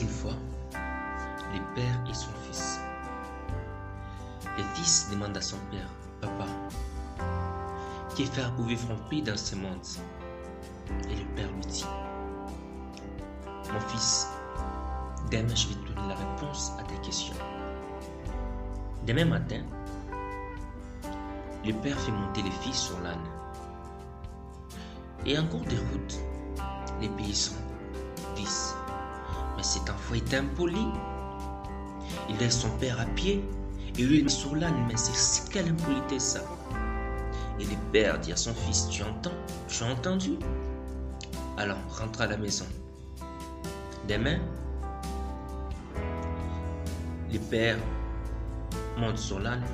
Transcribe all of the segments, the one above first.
une fois le père et son fils. Le fils demande à son père, Papa, que faire pour vivre en paix dans ce monde? Et le père lui dit, Mon fils, demain je vais te donner la réponse à tes questions. Demain matin, le père fait monter le fils sur l'âne. Et en cours de route, les paysans disent cet enfant est impoli. Il laisse son père à pied et lui met sur l'âne. Mais c'est quelle impolité ça Et le père dit à son fils Tu entends Tu as entendu? Alors rentre à la maison. Demain, le père monte sur l'âne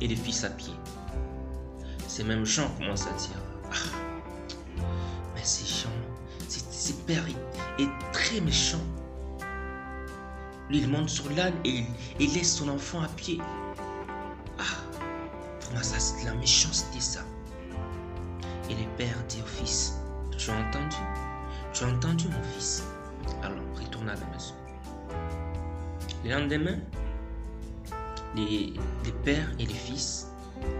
et le fils à pied. Ces mêmes gens commencent à dire ah, Mais ces gens, ce père est, très méchant. Lui, il monte sur l'âne et il, laisse son enfant à pied. Ah, pour moi, ça, c'est la méchanceté, ça. Et le père dit au fils Tu as entendu? Tu as entendu, mon fils? Alors, retourne à la maison. Le lendemain, les, pères et les fils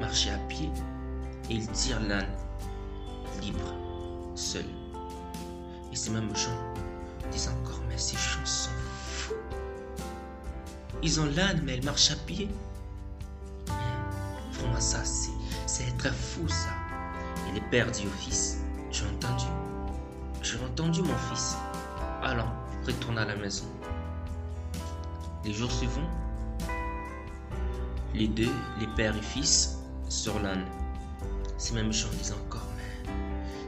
marchaient à pied et ils tirent l'âne libre, seul. Et ces mêmes gens disent encore, mais ces gens sont. Ils ont l'âne, mais ils marchent à pied. Vraiment, ça, c'est être fou, ça. Et les pères disent au fils, as entendu? As entendu, mon fils? Alors, retourne à la maison. Les jours suivants, les deux, les pères et fils, sur l'âne. Ces mêmes gens disent encore, mais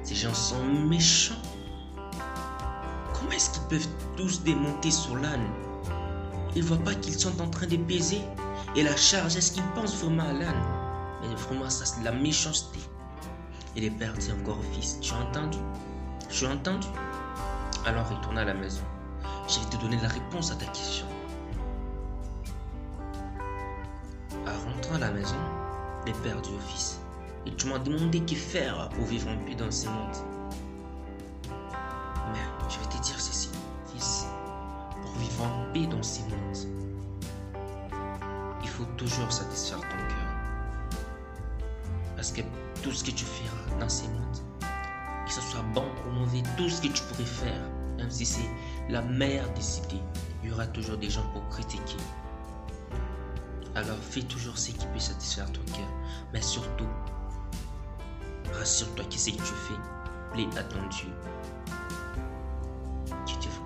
ces gens sont méchants. Comment est-ce qu'ils peuvent tous démonter sur l'âne Ils voient pas qu'ils sont en train de peser Et la charge, est-ce qu'ils pensent vraiment à l'âne? Mais vraiment, ça c'est de la méchanceté. Et les pères disent encore au fils, tu as entendu? Tu as entendu? Alors retourne à la maison. Je vais te donner la réponse à ta question. à la maison, les pères du fils, et tu m'as demandé que faire pour vivre en paix dans ce monde. Paix dans ce monde, il faut toujours satisfaire ton cœur. Parce que tout ce que tu feras dans ce monde, que ce soit bon ou mauvais, tout ce que tu pourrais faire, même si c'est la meilleure des idées, il y aura toujours des gens pour critiquer. Alors fais toujours ce qui peut satisfaire ton cœur. Mais surtout, rassure-toi que ce que tu fais plaît à ton Dieu.